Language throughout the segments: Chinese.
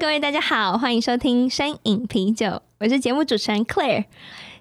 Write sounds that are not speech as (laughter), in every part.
各位大家好，欢迎收听深饮啤酒，我是节目主持人 Claire。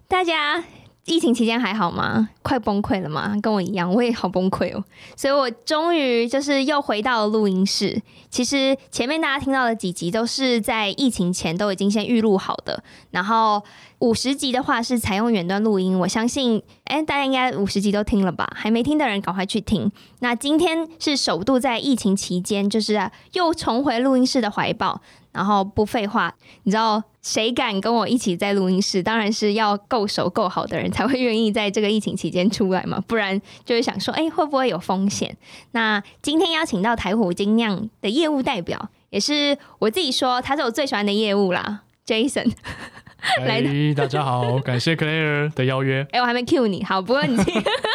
大家疫情期间还好吗？快崩溃了吗？跟我一样，我也好崩溃哦。所以我终于就是又回到了录音室。其实前面大家听到的几集都是在疫情前都已经先预录好的，然后五十集的话是采用远端录音。我相信，哎，大家应该五十集都听了吧？还没听的人赶快去听。那今天是首度在疫情期间，就是、啊、又重回录音室的怀抱。然后不废话，你知道谁敢跟我一起在录音室？当然是要够熟够好的人才会愿意在这个疫情期间出来嘛，不然就是想说，哎，会不会有风险？那今天邀请到台虎精酿的业务代表，也是我自己说他是我最喜欢的业务啦，Jason。(laughs) 来，hey, 大家好，感谢 (laughs) Claire 的邀约。哎，我还没 cue 你，好，不过你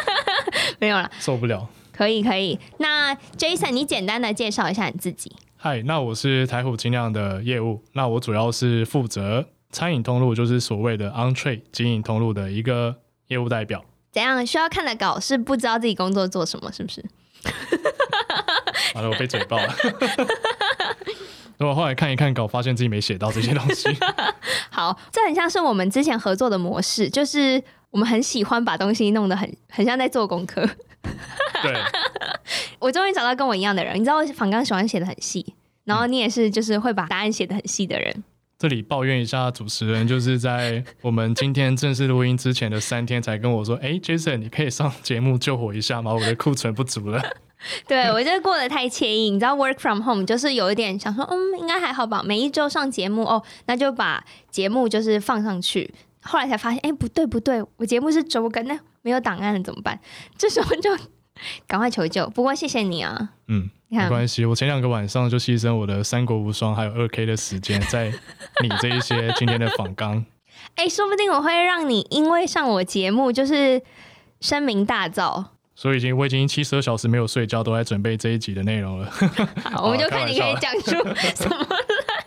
(laughs) 没有了，受不了。可以可以，那 Jason，你简单的介绍一下你自己。嗨，那我是台虎精酿的业务，那我主要是负责餐饮通路，就是所谓的 on-trade 经营通路的一个业务代表。怎样需要看的稿是不知道自己工作做什么，是不是？完了，我被嘴爆了。我后来看一看稿，发现自己没写到这些东西。(laughs) (laughs) 好，这很像是我们之前合作的模式，就是我们很喜欢把东西弄得很很像在做功课。对。(laughs) 我终于找到跟我一样的人，你知道我访刚喜欢写的很细，然后你也是就是会把答案写的很细的人。这里抱怨一下主持人，就是在我们今天正式录音之前的三天才跟我说：“哎，Jason，你可以上节目救火一下吗？我的库存不足了。” (laughs) 对，我觉得过得太惬意，你知道，work from home 就是有一点想说，嗯，应该还好吧。每一周上节目哦，那就把节目就是放上去。后来才发现，哎，不对不对，我节目是周更，那没有档案了怎么办？这时候就。赶快求救！不过谢谢你啊，嗯，没关系。我前两个晚上就牺牲我的三国无双还有二 K 的时间在你这一些今天的访纲。(laughs) 哎、欸，说不定我会让你因为上我节目就是声名大噪。所以已经我已经七十二小时没有睡觉，都在准备这一集的内容了。(laughs) 好，我们就看你可以讲出什么来。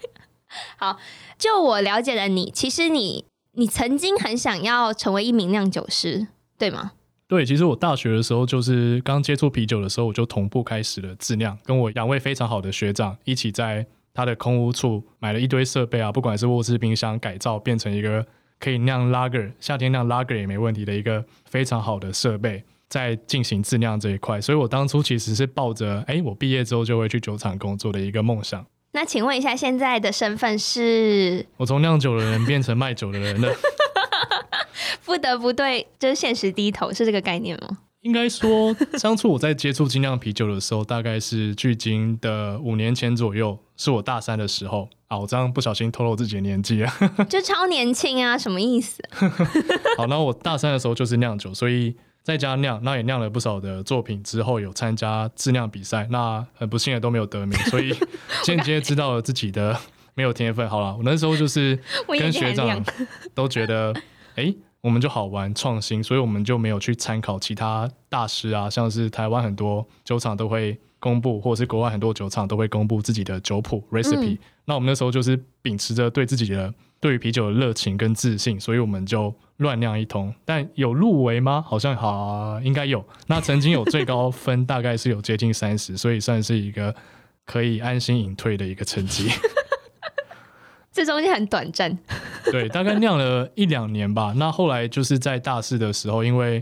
(laughs) 好，就我了解的你，其实你你曾经很想要成为一名酿酒师，对吗？对，其实我大学的时候就是刚接触啤酒的时候，我就同步开始了自酿，跟我两位非常好的学长一起在他的空屋处买了一堆设备啊，不管是卧室冰箱改造变成一个可以酿 Lager，夏天酿 Lager 也没问题的一个非常好的设备，在进行自酿这一块。所以我当初其实是抱着，哎，我毕业之后就会去酒厂工作的一个梦想。那请问一下，现在的身份是？我从酿酒的人变成卖酒的人了。(laughs) 不得不对，就是现实低头，是这个概念吗？应该说，当初我在接触精酿啤酒的时候，大概是距今的五年前左右，是我大三的时候啊。我这样不小心透露自己的年纪啊，(laughs) 就超年轻啊，什么意思？(laughs) 好，那我大三的时候就是酿酒，所以在家酿，那也酿了不少的作品。之后有参加质量比赛，那很不幸的都没有得名，所以 (laughs) 间接知道了自己的没有天分。好了，我那时候就是 (laughs) 跟学长 (laughs) 都觉得，哎、欸。我们就好玩创新，所以我们就没有去参考其他大师啊，像是台湾很多酒厂都会公布，或者是国外很多酒厂都会公布自己的酒谱 recipe。嗯。那我们那时候就是秉持着对自己的对于啤酒的热情跟自信，所以我们就乱酿一通。但有入围吗？好像好啊，应该有。那曾经有最高分，大概是有接近三十，所以算是一个可以安心隐退的一个成绩。(laughs) 这中间很短暂，对，大概酿了一两年吧。那后来就是在大四的时候，因为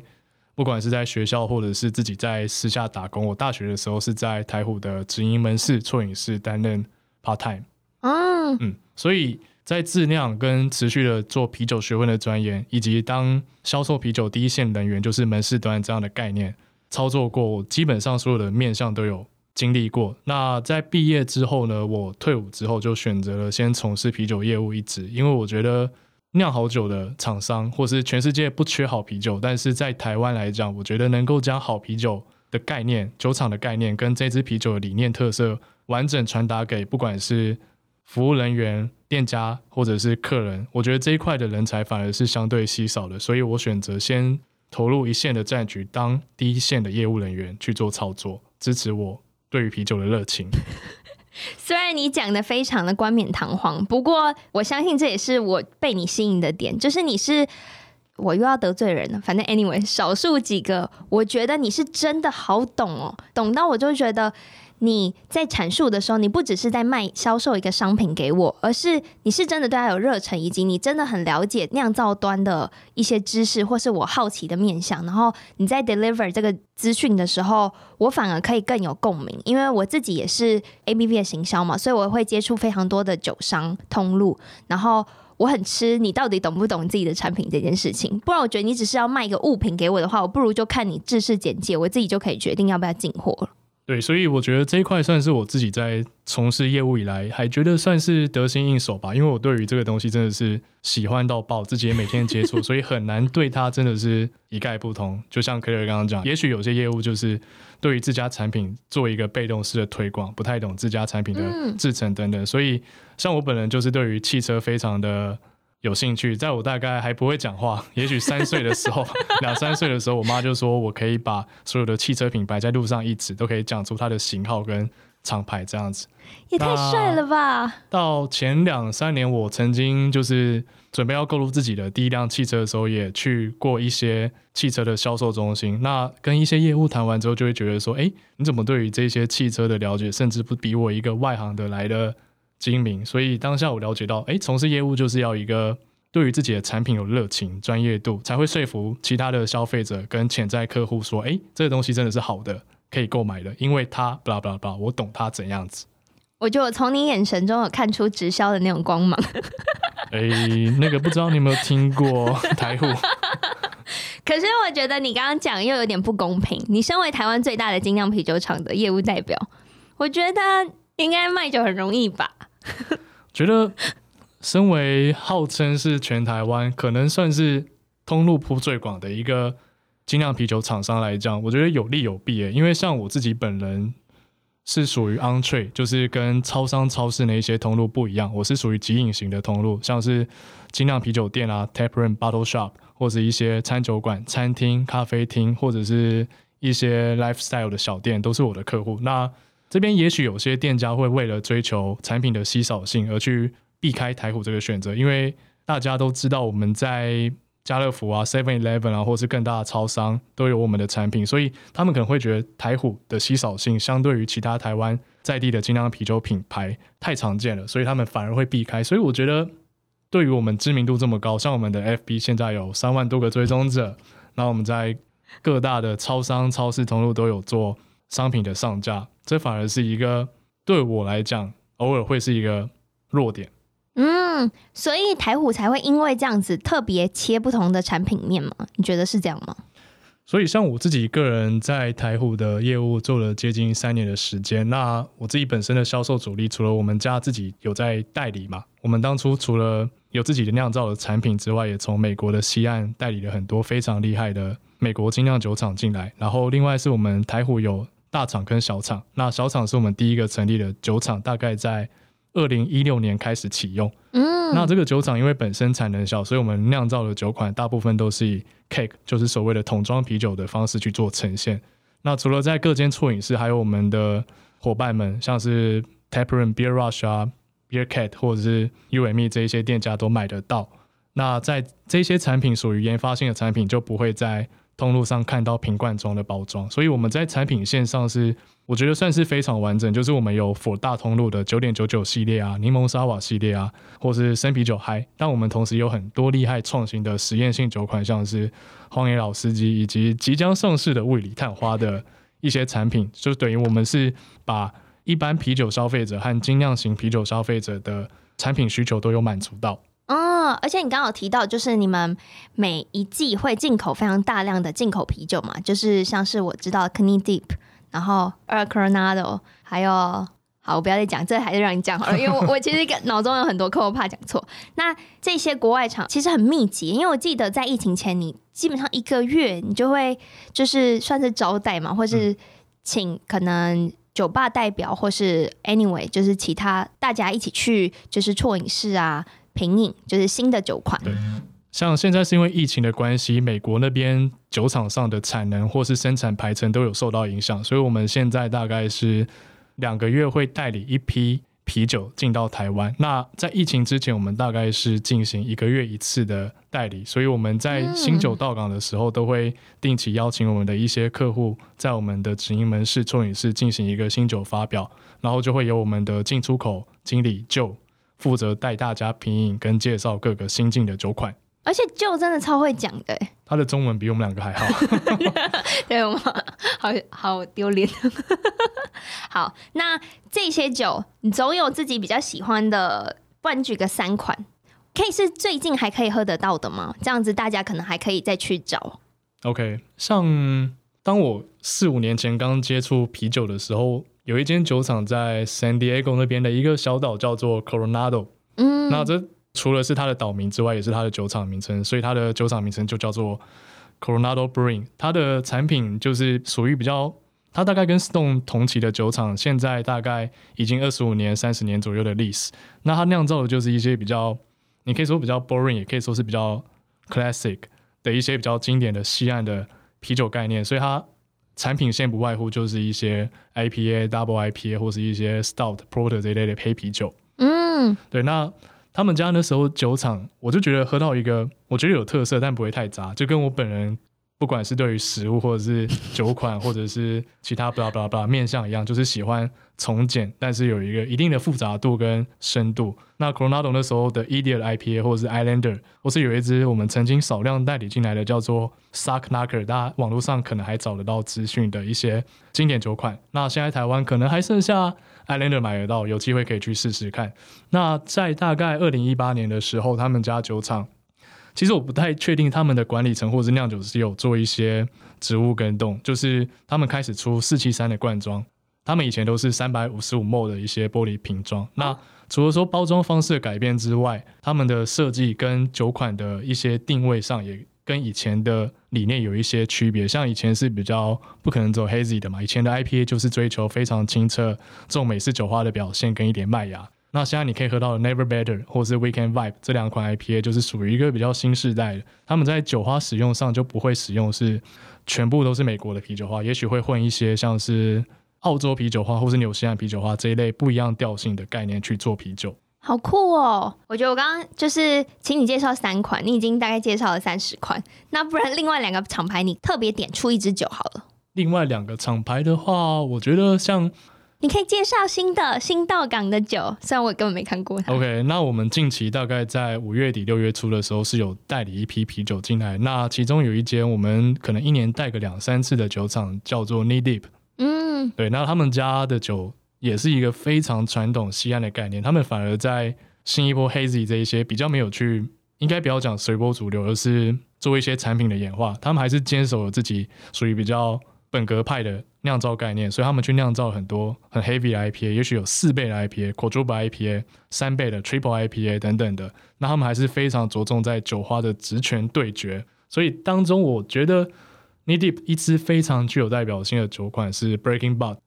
不管是在学校或者是自己在私下打工，我大学的时候是在台虎的直营门市错影室担任 part time。嗯嗯，所以在自酿跟持续的做啤酒学问的钻研，以及当销售啤酒第一线人员，就是门市端这样的概念操作过，基本上所有的面向都有。经历过，那在毕业之后呢，我退伍之后就选择了先从事啤酒业务一职，因为我觉得酿好酒的厂商，或是全世界不缺好啤酒，但是在台湾来讲，我觉得能够将好啤酒的概念、酒厂的概念跟这支啤酒的理念特色完整传达给不管是服务人员、店家或者是客人，我觉得这一块的人才反而是相对稀少的，所以我选择先投入一线的战局，当第一线的业务人员去做操作，支持我对于啤酒的热情。(laughs) 虽然你讲的非常的冠冕堂皇，不过我相信这也是我被你吸引的点，就是你是。我又要得罪人了，反正 anyway，少数几个，我觉得你是真的好懂哦，懂到我就觉得你在阐述的时候，你不只是在卖销售一个商品给我，而是你是真的对他有热忱，以及你真的很了解酿造端的一些知识，或是我好奇的面向。然后你在 deliver 这个资讯的时候，我反而可以更有共鸣，因为我自己也是 ABV 的行销嘛，所以我会接触非常多的酒商通路，然后。我很吃你到底懂不懂自己的产品这件事情，不然我觉得你只是要卖一个物品给我的话，我不如就看你制式简介，我自己就可以决定要不要进货了。对，所以我觉得这一块算是我自己在从事业务以来，还觉得算是得心应手吧。因为我对于这个东西真的是喜欢到爆，自己也每天接触，所以很难对它真的是一概不通。就像柯瑞刚刚讲，也许有些业务就是对于自家产品做一个被动式的推广，不太懂自家产品的制成等等，所以。像我本人就是对于汽车非常的有兴趣，在我大概还不会讲话，也许三岁的时候，(laughs) 两三岁的时候，我妈就说我可以把所有的汽车品牌在路上一指都可以讲出它的型号跟厂牌这样子，也太帅了吧！到前两三年，我曾经就是准备要购入自己的第一辆汽车的时候，也去过一些汽车的销售中心。那跟一些业务谈完之后，就会觉得说，哎，你怎么对于这些汽车的了解，甚至不比我一个外行的来的精明，所以当下我了解到，哎，从事业务就是要一个对于自己的产品有热情、专业度，才会说服其他的消费者跟潜在客户说，哎，这个东西真的是好的，可以购买的，因为他，blah blah blah，我懂他怎样子。我觉得我从你眼神中有看出直销的那种光芒。哎，那个不知道你有没有听过 (laughs) 台虎？可是我觉得你刚刚讲又有点不公平。你身为台湾最大的精酿啤酒厂的业务代表，我觉得应该卖酒很容易吧？觉得，身为号称是全台湾可能算是通路铺最广的一个精酿啤酒厂商来讲，我觉得有利有弊诶。因为像我自己本人是属于 on trade，就是跟超商、超市那一些通路不一样，我是属于即饮型的通路，像是精酿啤酒店啊、tap room、bottle shop，或者一些餐酒馆、餐厅、咖啡厅，或者是一些 lifestyle 的小店，都是我的客户。那这边也许有些店家会为了追求产品的稀少性而去避开台虎这个选择，因为大家都知道我们在家乐福啊、Seven Eleven 啊，或是更大的超商都有我们的产品，所以他们可能会觉得台虎的稀少性相对于其他台湾在地的精酿啤酒品牌太常见了，所以他们反而会避开。所以我觉得，对于我们知名度这么高，像我们的 FB 现在有三万多个追踪者，那我们在各大的超商、超市通路都有做商品的上架。这反而是一个对我来讲，偶尔会是一个弱点。嗯，所以台虎才会因为这样子特别切不同的产品面吗？你觉得是这样吗？所以像我自己个人在台虎的业务做了接近三年的时间，那我自己本身的销售主力，除了我们家自己有在代理嘛，我们当初除了有自己的酿造的产品之外，也从美国的西岸代理了很多非常厉害的美国精酿酒厂进来。然后另外是我们台虎有。大厂跟小厂，那小厂是我们第一个成立的酒厂，大概在二零一六年开始启用。嗯，那这个酒厂因为本身产能小，所以我们酿造的酒款大部分都是以 keg，就是所谓的桶装啤酒的方式去做呈现。那除了在各间错饮室，还有我们的伙伴们，像是 Taproom、Beer Rush 啊、Beer Cat 或者是 UME 这一些店家都买得到。那在这些产品属于研发性的产品，就不会在通路上看到瓶罐装的包装，所以我们在产品线上是我觉得算是非常完整。就是我们有大通路的九点九九系列啊、柠檬沙瓦系列啊，或是生啤酒嗨。但我们同时有很多厉害创新的实验性酒款，像是荒野老司机以及即将上市的雾里探花的一些产品，就等于我们是把一般啤酒消费者和精酿型啤酒消费者的产品需求都有满足到。哦，而且你刚好提到，就是你们每一季会进口非常大量的进口啤酒嘛，就是像是我知道 Knee Deep，然后 El Coronado，还有好，我不要再讲，这还是让你讲好了，因为我我其实 (laughs) 脑中有很多课，我怕讲错。那这些国外厂其实很密集，因为我记得在疫情前，你基本上一个月你就会就是算是招待嘛，或是请可能。酒吧代表或是 anyway，就是其他大家一起去就是错饮室啊品饮，就是新的酒款。对，像现在是因为疫情的关系，美国那边酒厂上的产能或是生产排程都有受到影响，所以我们现在大概是两个月会代理一批。啤酒进到台湾，那在疫情之前，我们大概是进行一个月一次的代理，所以我们在新酒到港的时候，都会定期邀请我们的一些客户，在我们的直营门市、冲饮室进行一个新酒发表，然后就会由我们的进出口经理就负责带大家品饮跟介绍各个新进的酒款。而且就真的超会讲的，他的中文比我们两个还好。(laughs) 对我们好好丢脸。(laughs) 好，那这些酒你总有自己比较喜欢的，不然举个三款，可以是最近还可以喝得到的吗？这样子大家可能还可以再去找。OK，像当我四五年前刚接触啤酒的时候，有一间酒厂在 San Diego 那边的一个小岛叫做 Coronado。嗯，那这。除了是它的岛名之外，也是它的酒厂名称，所以它的酒厂名称就叫做 Coronado Brewing。它的产品就是属于比较，它大概跟 Stone 同期的酒厂，现在大概已经二十五年、三十年左右的历史。那它酿造的就是一些比较，你可以说比较 boring，也可以说是比较 classic 的一些比较经典的西岸的啤酒概念。所以它产品线不外乎就是一些 IPA、Double IPA 或是一些 Stout、Porter 这一类的黑啤酒。嗯，对，那。他们家那时候酒厂，我就觉得喝到一个我觉得有特色，但不会太杂，就跟我本人不管是对于食物或者是酒款或者是其他巴拉巴拉巴拉面向一样，就是喜欢从简，但是有一个一定的复杂度跟深度。那 Coronado 那时候的 Idiot IPA 或者是 Islander，或是有一支我们曾经少量代理进来的叫做 Sock Knocker，大家网络上可能还找得到资讯的一些经典酒款。那现在台湾可能还剩下。Islander 买得到，有机会可以去试试看。那在大概二零一八年的时候，他们家酒厂，其实我不太确定他们的管理层或者是酿酒师有做一些植物跟动，就是他们开始出四七三的罐装，他们以前都是三百五十五 ml 的一些玻璃瓶装。那除了说包装方式的改变之外，他们的设计跟酒款的一些定位上也。跟以前的理念有一些区别，像以前是比较不可能走 hazy 的嘛，以前的 IPA 就是追求非常清澈、重美式酒花的表现跟一点麦芽。那现在你可以喝到的 Never Better 或是 Weekend Vibe 这两款 IPA 就是属于一个比较新世代的，他们在酒花使用上就不会使用是全部都是美国的啤酒花，也许会混一些像是澳洲啤酒花或是纽西兰啤酒花这一类不一样调性的概念去做啤酒。好酷哦！我觉得我刚刚就是请你介绍三款，你已经大概介绍了三十款，那不然另外两个厂牌你特别点出一支酒好了。另外两个厂牌的话，我觉得像你可以介绍新的新到港的酒，虽然我根本没看过它。OK，那我们近期大概在五月底六月初的时候是有代理一批啤酒进来，那其中有一间我们可能一年带个两三次的酒厂叫做 Knee Deep。嗯，对，那他们家的酒。也是一个非常传统西岸的概念，他们反而在新一波 Hazy 这一些比较没有去，应该不要讲随波逐流，而是做一些产品的演化。他们还是坚守了自己属于比较本格派的酿造概念，所以他们去酿造很多很 heavy 的 IPA，也许有四倍的 IPA、q u a d r u p IPA、三倍的 triple IPA 等等的。那他们还是非常着重在酒花的职权对决。所以当中，我觉得 n e d i p 一支非常具有代表性的酒款是 Breaking Bud。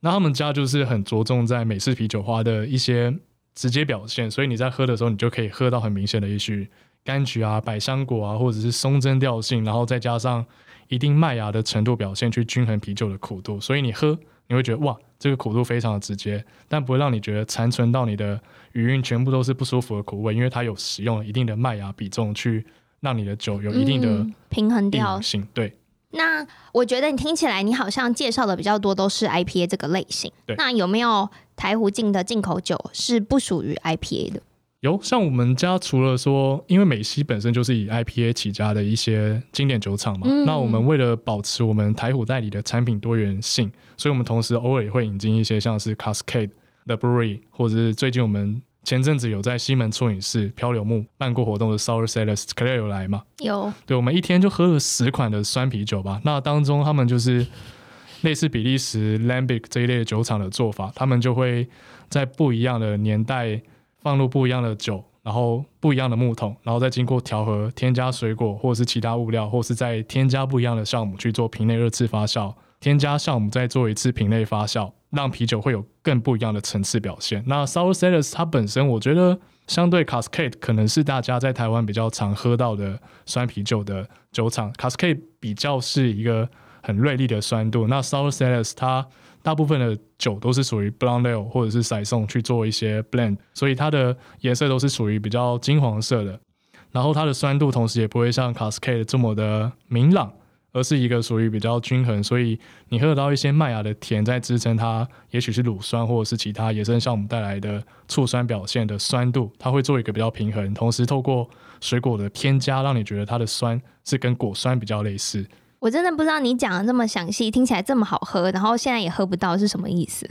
那他们家就是很着重在美式啤酒花的一些直接表现，所以你在喝的时候，你就可以喝到很明显的一些柑橘啊、百香果啊，或者是松针调性，然后再加上一定麦芽的程度表现，去均衡啤酒的苦度。所以你喝，你会觉得哇，这个苦度非常的直接，但不会让你觉得残存到你的余韵全部都是不舒服的苦味，因为它有使用了一定的麦芽比重去让你的酒有一定的平衡调性，对。那我觉得你听起来，你好像介绍的比较多都是 IPA 这个类型。对，那有没有台湖进的进口酒是不属于 IPA 的？有，像我们家除了说，因为美西本身就是以 IPA 起家的一些经典酒厂嘛，嗯、那我们为了保持我们台虎代理的产品多元性，所以我们同时偶尔也会引进一些像是 Cascade 的 Brewery，或者是最近我们。前阵子有在西门啜饮室漂流木办过活动的 Sour Cellars，Claire 有来嘛？有。对，我们一天就喝了十款的酸啤酒吧。那当中他们就是类似比利时 Lambic 这一类的酒厂的做法，他们就会在不一样的年代放入不一样的酒，然后不一样的木桶，然后再经过调和，添加水果或者是其他物料，或是再添加不一样的酵母去做瓶内二次发酵，添加酵母再做一次瓶内发酵，让啤酒会有更不一样的层次表现。那 Sour Cellars 它本身，我觉得相对 Cascade 可能是大家在台湾比较常喝到的酸啤酒的酒厂。Cascade 比较是一个很锐利的酸度，那 Sour Cellars 它大部分的酒都是属于 Blonde Ale 或者是 Saison 去做一些 blend，所以它的颜色都是属于比较金黄色的。然后它的酸度同时也不会像 Cascade 这么的明朗，而是一个属于比较均衡，所以你喝得到一些麦芽的甜在支撑它，也许是乳酸或者是其他野生酵母带来的醋酸表现的酸度，它会做一个比较平衡，同时透过水果的添加，让你觉得它的酸是跟果酸比较类似。我真的不知道你讲的这么详细，听起来这么好喝，然后现在也喝不到是什么意思？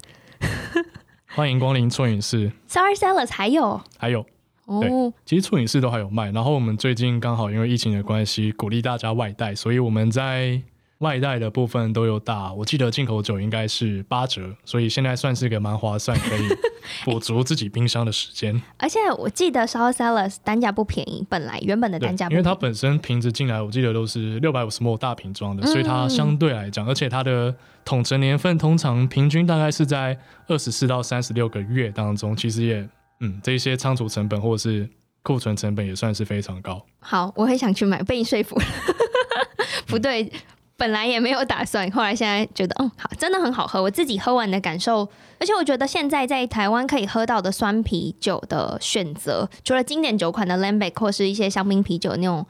(laughs) 欢迎光临春饮室 s o r r y Sellers 还有还有。哦，其实春饮室都还有卖。然后我们最近刚好因为疫情的关系，鼓励大家外带，所以我们在外带的部分都有打。我记得进口酒应该是八折，所以现在算是一个蛮划算，可以补足自己冰箱的时间。(laughs) 而且我记得 Sour Cellars 单价不便宜，本来原本的单价因为它本身瓶子进来，我记得都是六百五十 ml 大瓶装的，所以它相对来讲，嗯、而且它的统陈年份通常平均大概是在二十四到三十六个月当中，其实也。嗯，这些仓储成本或者是库存成本也算是非常高。好，我很想去买，被你说服了。(laughs) 不对，嗯、本来也没有打算，后来现在觉得，嗯，好，真的很好喝。我自己喝完的感受，而且我觉得现在在台湾可以喝到的酸啤酒的选择，除了经典酒款的 Lambic 或是一些香槟啤酒那种，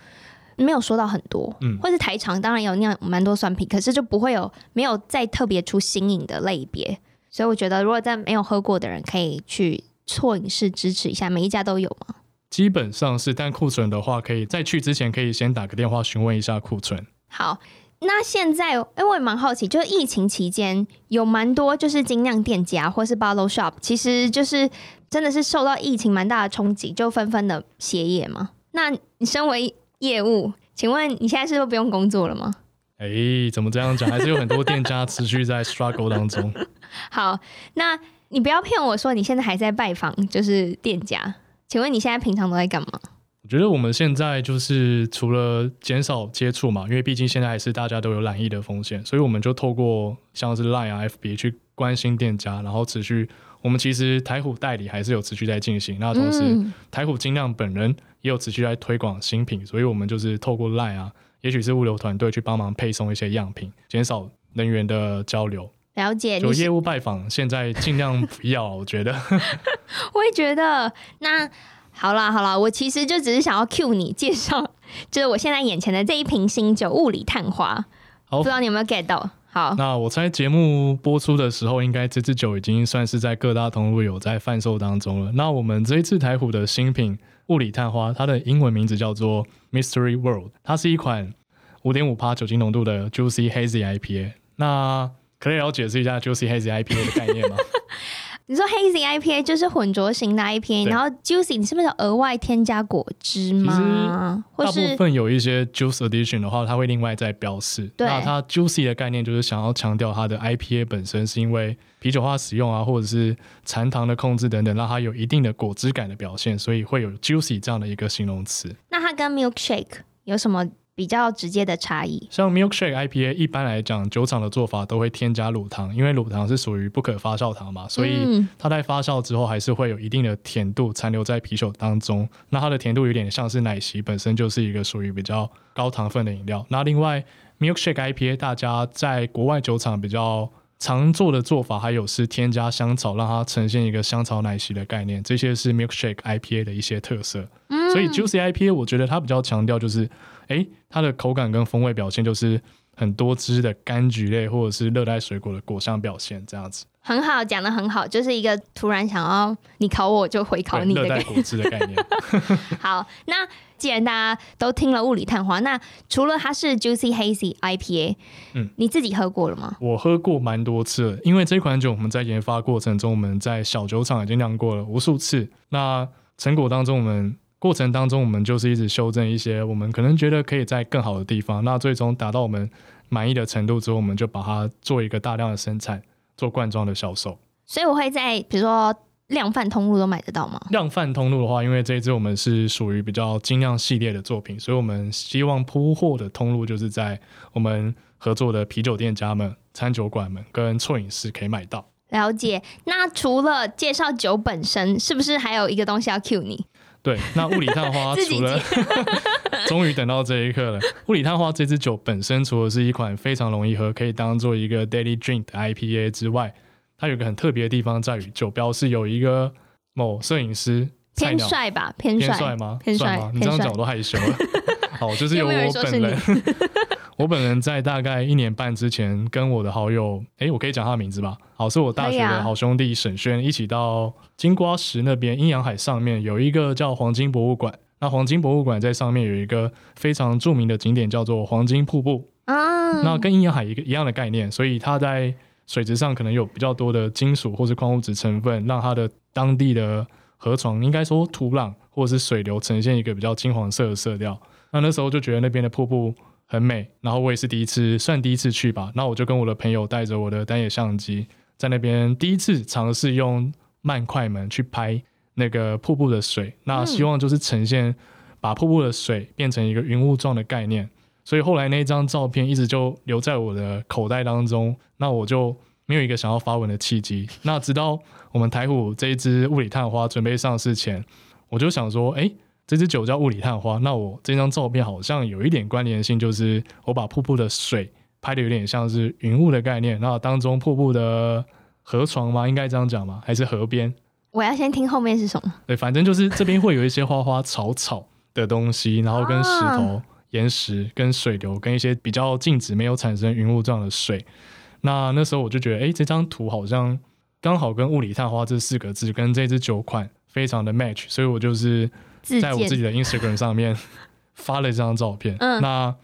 没有说到很多。嗯，或是台厂当然有那样蛮多酸啤，可是就不会有没有再特别出新颖的类别。所以我觉得，如果在没有喝过的人，可以去。错饮室支持一下，每一家都有吗？基本上是，但库存的话，可以在去之前可以先打个电话询问一下库存。好，那现在，哎、欸，我也蛮好奇，就是疫情期间有蛮多就是精酿店家或是 bottle shop，其实就是真的是受到疫情蛮大的冲击，就纷纷的歇业嘛。那你身为业务，(laughs) 请问你现在是不是不用工作了吗？哎、欸，怎么这样讲？还是有很多店家持续在 struggle 当中。好，那。你不要骗我说你现在还在拜访，就是店家。请问你现在平常都在干嘛？我觉得我们现在就是除了减少接触嘛，因为毕竟现在还是大家都有染疫的风险，所以我们就透过像是 Line 啊、FB 去关心店家，然后持续。我们其实台虎代理还是有持续在进行，那同时台虎精酿本人也有持续在推广新品，所以我们就是透过 Line 啊，也许是物流团队去帮忙配送一些样品，减少人员的交流。了解，有业务拜访，现在尽量不要，我觉得。(laughs) 我也觉得。那好啦好啦，我其实就只是想要 cue 你介绍，(laughs) 就是我现在眼前的这一瓶新酒——雾里探花。好，不知道你有没有 get 到？好，那我猜节目播出的时候，应该这支酒已经算是在各大通路有在贩售当中了。那我们这一次台虎的新品“雾里探花”，它的英文名字叫做 Mystery World，它是一款五点五趴酒精浓度的 Juicy Hazy IPA。那可以了解释一下 Juicy Hazy IPA 的概念吗？你说 Hazy IPA 就是混浊型的 IPA，然后 Juicy 你是不是额外添加果汁吗？大部分有一些 Juice Addition 的话，它会另外再标示。对，那它 Juicy 的概念就是想要强调它的 IPA 本身是因为啤酒化使用啊，或者是残糖的控制等等，让它有一定的果汁感的表现，所以会有 Juicy 这样的一个形容词。那它跟 Milkshake 有什么？比较直接的差异，像 Milkshake IPA 一般来讲，酒厂的做法都会添加乳糖，因为乳糖是属于不可发酵糖嘛，所以它在发酵之后还是会有一定的甜度残留在啤酒当中。那它的甜度有点像是奶昔，本身就是一个属于比较高糖分的饮料。那另外 Milkshake IPA 大家在国外酒厂比较常做的做法，还有是添加香草，让它呈现一个香草奶昔的概念。这些是 Milkshake IPA 的一些特色。所以 Juicy IPA 我觉得它比较强调就是。哎，它的口感跟风味表现就是很多汁的柑橘类或者是热带水果的果香表现，这样子。很好，讲的很好，就是一个突然想要你考我就回考你的热带果汁的概念。(laughs) 好，那既然大家都听了物理探花，那除了它是 Juicy Hazy IPA，嗯，你自己喝过了吗？我喝过蛮多次了，因为这款酒我们在研发过程中，我们在小酒厂已经酿过了无数次。那成果当中，我们过程当中，我们就是一直修正一些我们可能觉得可以在更好的地方。那最终达到我们满意的程度之后，我们就把它做一个大量的生产，做罐装的销售。所以我会在比如说量贩通路都买得到吗？量贩通路的话，因为这一支我们是属于比较精酿系列的作品，所以我们希望铺货的通路就是在我们合作的啤酒店家们、餐酒馆们跟错饮室可以买到。了解。那除了介绍酒本身，是不是还有一个东西要 cue 你？对，那物理探花 (laughs) 除了 (laughs) 终于等到这一刻了。物理探花这支酒本身，除了是一款非常容易喝，可以当做一个 daily drink 的 IPA 之外，它有个很特别的地方在于，酒标是有一个某摄影师偏帅吧，偏帅吗？偏帅吗？你这样讲我都害羞了。好，就是 (laughs) 有我本人，我本人在大概一年半之前，跟我的好友，哎，我可以讲他的名字吧？好，是我大学的好兄弟沈轩，一起到金瓜石那边阴阳海上面有一个叫黄金博物馆。那黄金博物馆在上面有一个非常著名的景点，叫做黄金瀑布啊。那跟阴阳海一个一样的概念，所以它在水质上可能有比较多的金属或是矿物质成分，让它的当地的河床，应该说土壤或者是水流呈现一个比较金黄色的色调。那那时候就觉得那边的瀑布很美，然后我也是第一次，算第一次去吧。那我就跟我的朋友带着我的单眼相机，在那边第一次尝试用慢快门去拍那个瀑布的水。那希望就是呈现把瀑布的水变成一个云雾状的概念。所以后来那张照片一直就留在我的口袋当中。那我就没有一个想要发文的契机。那直到我们台虎这一支物理探花准备上市前，我就想说，哎。这支酒叫雾里探花，那我这张照片好像有一点关联性，就是我把瀑布的水拍的有点像是云雾的概念，那当中瀑布的河床吗？应该这样讲吗？还是河边？我要先听后面是什么？对，反正就是这边会有一些花花草草的东西，然后跟石头、啊、岩石、跟水流、跟一些比较静止、没有产生云雾状的水。那那时候我就觉得，哎，这张图好像刚好跟雾里探花这四个字跟这支酒款非常的 match，所以我就是。在我自己的 Instagram 上面 (laughs) 发了这张照片。嗯，那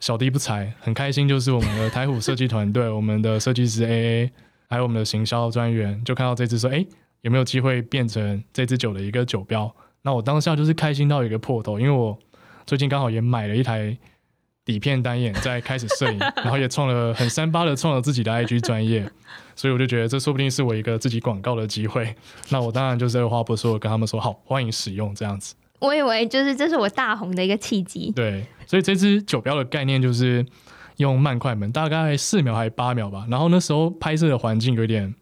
小弟不才，很开心，就是我们的台虎设计团队，(laughs) 我们的设计师 AA，还有我们的行销专员，就看到这支说，哎、欸，有没有机会变成这支酒的一个酒标？那我当下就是开心到一个破头，因为我最近刚好也买了一台底片单眼，在开始摄影，然后也创了很三八的创了自己的 IG 专业，所以我就觉得这说不定是我一个自己广告的机会。那我当然就是二话不说，跟他们说好，欢迎使用这样子。我以为就是这是我大红的一个契机。对，所以这支酒标的概念就是用慢快门，大概四秒还是八秒吧。然后那时候拍摄的环境有点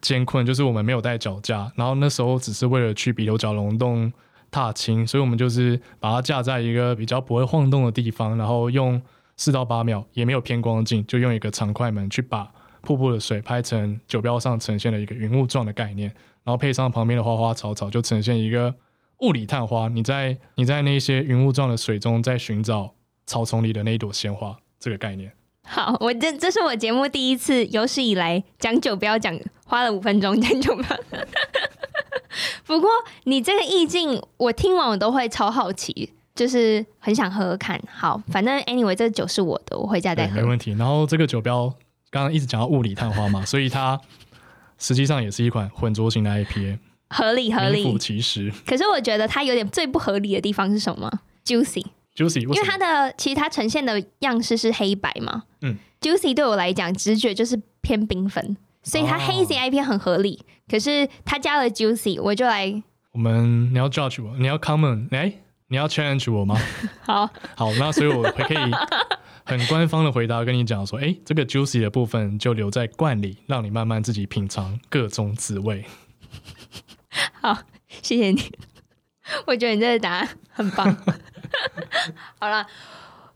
艰困，就是我们没有带脚架，然后那时候只是为了去比牛角龙洞踏青，所以我们就是把它架在一个比较不会晃动的地方，然后用四到八秒，也没有偏光镜，就用一个长快门去把瀑布的水拍成酒标上呈现了一个云雾状的概念，然后配上旁边的花花草草，就呈现一个。雾里探花，你在你在那些云雾状的水中，在寻找草丛里的那一朵鲜花，这个概念。好，我这这是我节目第一次有史以来讲酒标讲花了五分钟讲酒标。(laughs) 不过你这个意境，我听完我都会超好奇，就是很想喝喝看。好，反正 anyway 这个酒是我的，我回家再喝。没问题。然后这个酒标刚刚一直讲到雾里探花嘛，所以它实际上也是一款混浊型的 IPA。合理合理，其实。可是我觉得它有点最不合理的地方是什么？Juicy，Juicy，因为它的其实它呈现的样式是黑白嘛。嗯，Juicy 对我来讲直觉就是偏缤纷，所以它 Hazy IPA 很合理。哦、可是它加了 Juicy，我就来。我们你要 judge 我，你要 comment，哎，你要 challenge 我吗？(laughs) 好，好，那所以我可以很官方的回答跟你讲说，哎，这个 Juicy 的部分就留在罐里，让你慢慢自己品尝各种滋味。(laughs) 好，谢谢你。我觉得你这个答案很棒。(laughs) 好了，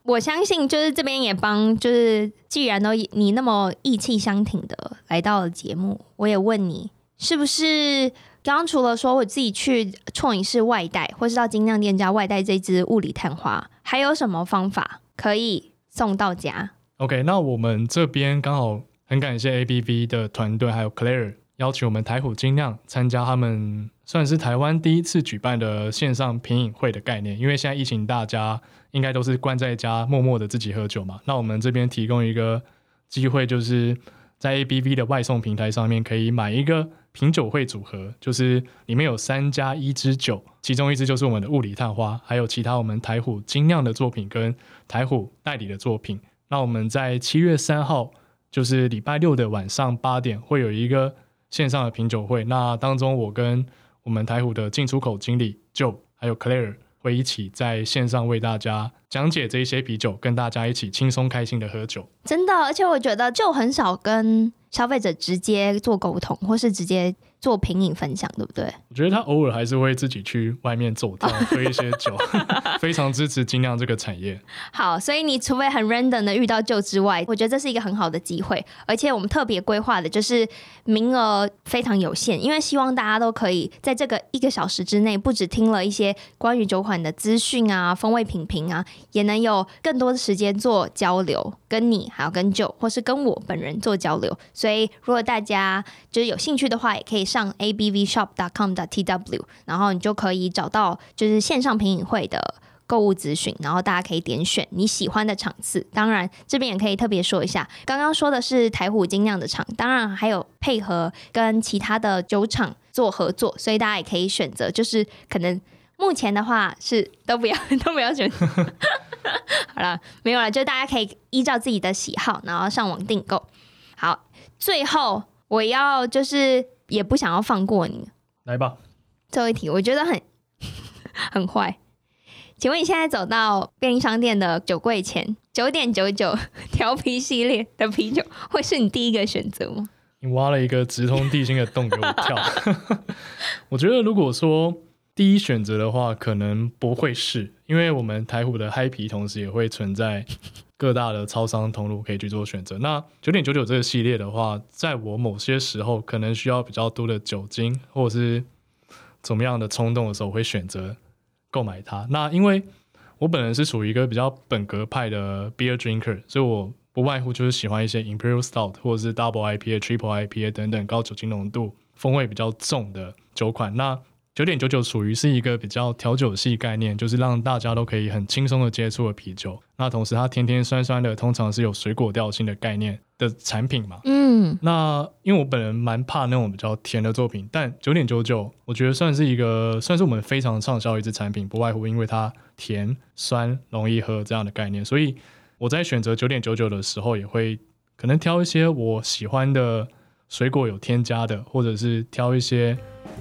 我相信就是这边也帮，就是既然都你那么义气相挺的来到了节目，我也问你，是不是刚刚除了说我自己去创影室外带，或是到精酿店家外带这支雾里探花，还有什么方法可以送到家？OK，那我们这边刚好很感谢 ABV 的团队，还有 Claire。邀请我们台虎精酿参加他们算是台湾第一次举办的线上品饮会的概念，因为现在疫情，大家应该都是关在家默默的自己喝酒嘛。那我们这边提供一个机会，就是在 ABV 的外送平台上面可以买一个品酒会组合，就是里面有三加一支酒，其中一支就是我们的雾里探花，还有其他我们台虎精酿的作品跟台虎代理的作品。那我们在七月三号，就是礼拜六的晚上八点会有一个。线上的品酒会。那当中，我跟我们台虎的进出口经理 Joe 还有 Claire 会一起在线上为大家讲解这一些啤酒，跟大家一起轻松开心的喝酒。真的，而且我觉得就很少跟消费者直接做沟通，或是直接。做品饮分享，对不对？我觉得他偶尔还是会自己去外面走跳，(laughs) 喝一些酒，(laughs) 非常支持精酿这个产业。好，所以你除非很 random 的遇到旧之外，我觉得这是一个很好的机会，而且我们特别规划的就是名额非常有限，因为希望大家都可以在这个一个小时之内，不只听了一些关于酒款的资讯啊、风味品评啊，也能有更多的时间做交流，跟你还有跟酒，或是跟我本人做交流。所以如果大家就是有兴趣的话，也可以上。abvshop.com.tw，然后你就可以找到就是线上品饮会的购物资讯，然后大家可以点选你喜欢的场次。当然，这边也可以特别说一下，刚刚说的是台虎精酿的场，当然还有配合跟其他的酒厂做合作，所以大家也可以选择。就是可能目前的话是都不要 (laughs) 都不要选。好了，没有了，就大家可以依照自己的喜好，然后上网订购。好，最后我要就是。也不想要放过你，来吧。最后一题，我觉得很 (laughs) 很坏。请问你现在走到便利商店的酒柜前，九点九九 (laughs) 调皮系列的啤酒会是你第一个选择吗？你挖了一个直通地心的洞给我跳。(laughs) 我觉得如果说第一选择的话，可能不会是，因为我们台虎的嗨皮同时也会存在。各大的超商通路可以去做选择。那九点九九这个系列的话，在我某些时候可能需要比较多的酒精，或者是怎么样的冲动的时候，我会选择购买它。那因为我本人是属于一个比较本格派的 beer drinker，所以我不外乎就是喜欢一些 Imperial Stout 或者是 Double IPA、Triple IPA 等等高酒精浓度、风味比较重的酒款。那九点九九属于是一个比较调酒系概念，就是让大家都可以很轻松的接触的啤酒。那同时它甜甜酸酸的，通常是有水果调性的概念的产品嘛。嗯。那因为我本人蛮怕那种比较甜的作品，但九点九九我觉得算是一个算是我们非常畅销的一支产品，不外乎因为它甜酸容易喝这样的概念。所以我在选择九点九九的时候，也会可能挑一些我喜欢的水果有添加的，或者是挑一些。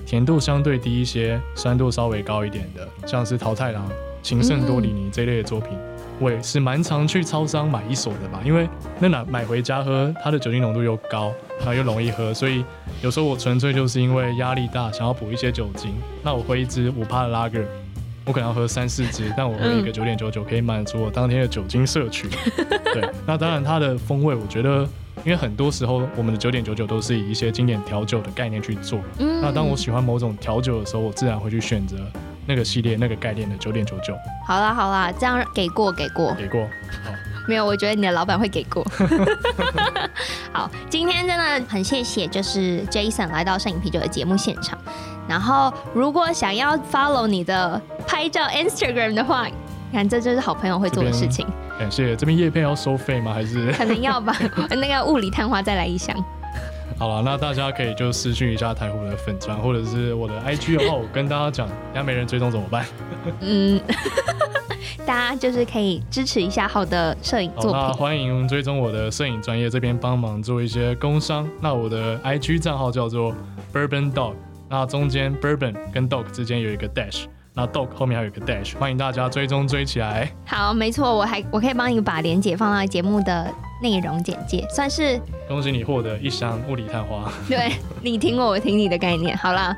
甜度相对低一些，酸度稍微高一点的，像是桃太郎、情圣多里尼这类的作品，嗯、我也是蛮常去超商买一手的吧。因为那拿买回家喝，它的酒精浓度又高，然后又容易喝，所以有时候我纯粹就是因为压力大，想要补一些酒精。那我喝一支五趴的拉格，我可能要喝三四支，但我喝一个九点九九可以满足我当天的酒精摄取。(laughs) 对，那当然它的风味，我觉得。因为很多时候，我们的九点九九都是以一些经典调酒的概念去做。嗯，那当我喜欢某种调酒的时候，我自然会去选择那个系列、那个概念的九点九九。好啦好啦，这样给过给过给过。好，没有，我觉得你的老板会给过。(laughs) 好，今天真的很谢谢，就是 Jason 来到摄影啤酒的节目现场。然后，如果想要 follow 你的拍照 Instagram 的话，你看这就是好朋友会做的事情。感谢这边叶片要收费吗？还是可能要吧？(laughs) 那个物理探花再来一箱。好了，那大家可以就私讯一下台虎的粉砖，或者是我的 IG 的话，我跟大家讲，要没人追踪怎么办？(laughs) 嗯，(laughs) 大家就是可以支持一下好的摄影作品。那欢迎追踪我的摄影专业，这边帮忙做一些工商。那我的 IG 账号叫做 Bourbon Dog，那中间 Bourbon 跟 Dog 之间有一个 dash。那 dog 后面还有一个 dash，欢迎大家追踪追起来。好，没错，我还我可以帮你把连接放到节目的内容简介，算是恭喜你获得一箱物理探花。(laughs) 对，你听我，我听你的概念。好了，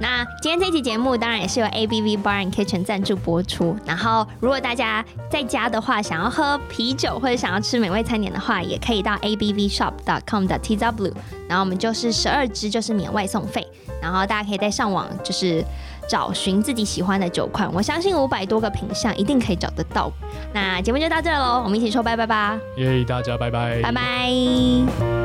那今天这期节目当然也是由 ABV Bar and Kitchen 赞助播出。然后，如果大家在家的话，想要喝啤酒或者想要吃美味餐点的话，也可以到 abvshop.com 的 tw，。然后我们就是十二支就是免外送费。然后大家可以在上网就是。找寻自己喜欢的酒款，我相信五百多个品相一定可以找得到。那节目就到这喽，我们一起说拜拜吧！耶，大家拜拜，拜拜。